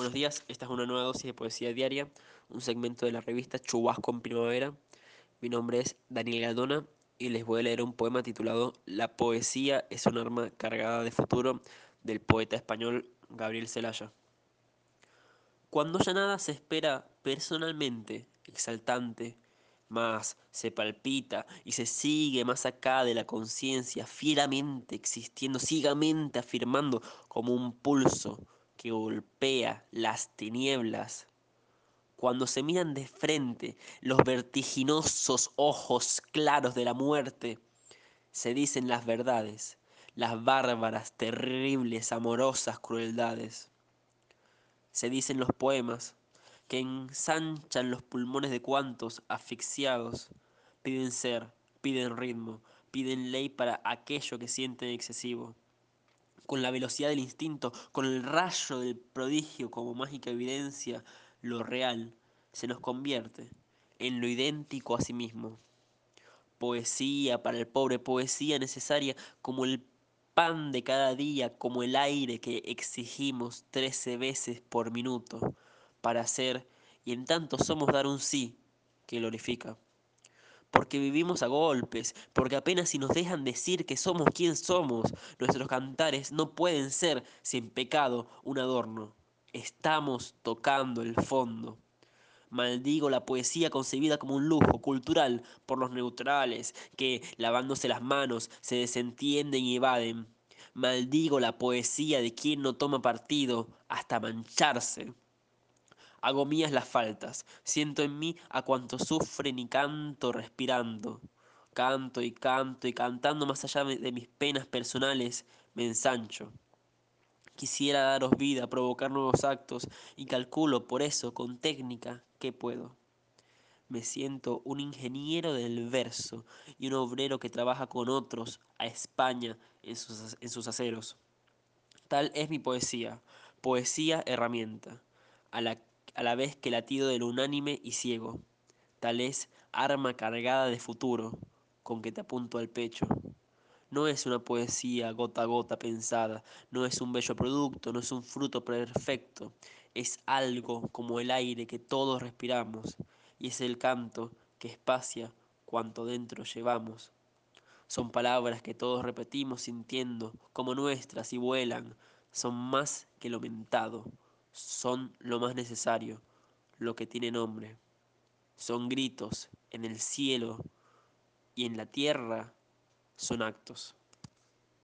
Buenos días, esta es una nueva dosis de poesía diaria, un segmento de la revista Chubasco en Primavera. Mi nombre es Daniel Galdona y les voy a leer un poema titulado La poesía es un arma cargada de futuro del poeta español Gabriel Celaya. Cuando ya nada se espera personalmente, exaltante, más se palpita y se sigue más acá de la conciencia, fieramente existiendo, ciegamente afirmando como un pulso que golpea las tinieblas. Cuando se miran de frente los vertiginosos ojos claros de la muerte, se dicen las verdades, las bárbaras, terribles, amorosas crueldades. Se dicen los poemas que ensanchan los pulmones de cuantos asfixiados piden ser, piden ritmo, piden ley para aquello que sienten excesivo con la velocidad del instinto, con el rayo del prodigio como mágica evidencia, lo real se nos convierte en lo idéntico a sí mismo. Poesía para el pobre, poesía necesaria como el pan de cada día, como el aire que exigimos trece veces por minuto para hacer, y en tanto somos dar un sí que glorifica porque vivimos a golpes, porque apenas si nos dejan decir que somos quien somos, nuestros cantares no pueden ser sin pecado un adorno. Estamos tocando el fondo. Maldigo la poesía concebida como un lujo cultural por los neutrales que, lavándose las manos, se desentienden y evaden. Maldigo la poesía de quien no toma partido hasta mancharse. Hago mías las faltas, siento en mí a cuanto sufren y canto respirando. Canto y canto y cantando más allá de mis penas personales, me ensancho. Quisiera daros vida, provocar nuevos actos y calculo por eso con técnica que puedo. Me siento un ingeniero del verso y un obrero que trabaja con otros a España en sus, en sus aceros. Tal es mi poesía, poesía herramienta, a la a la vez que latido del unánime y ciego. Tal es arma cargada de futuro con que te apunto al pecho. No es una poesía gota a gota pensada, no es un bello producto, no es un fruto perfecto, es algo como el aire que todos respiramos y es el canto que espacia cuanto dentro llevamos. Son palabras que todos repetimos sintiendo como nuestras y vuelan, son más que lo mentado son lo más necesario, lo que tiene nombre. Son gritos en el cielo y en la tierra son actos.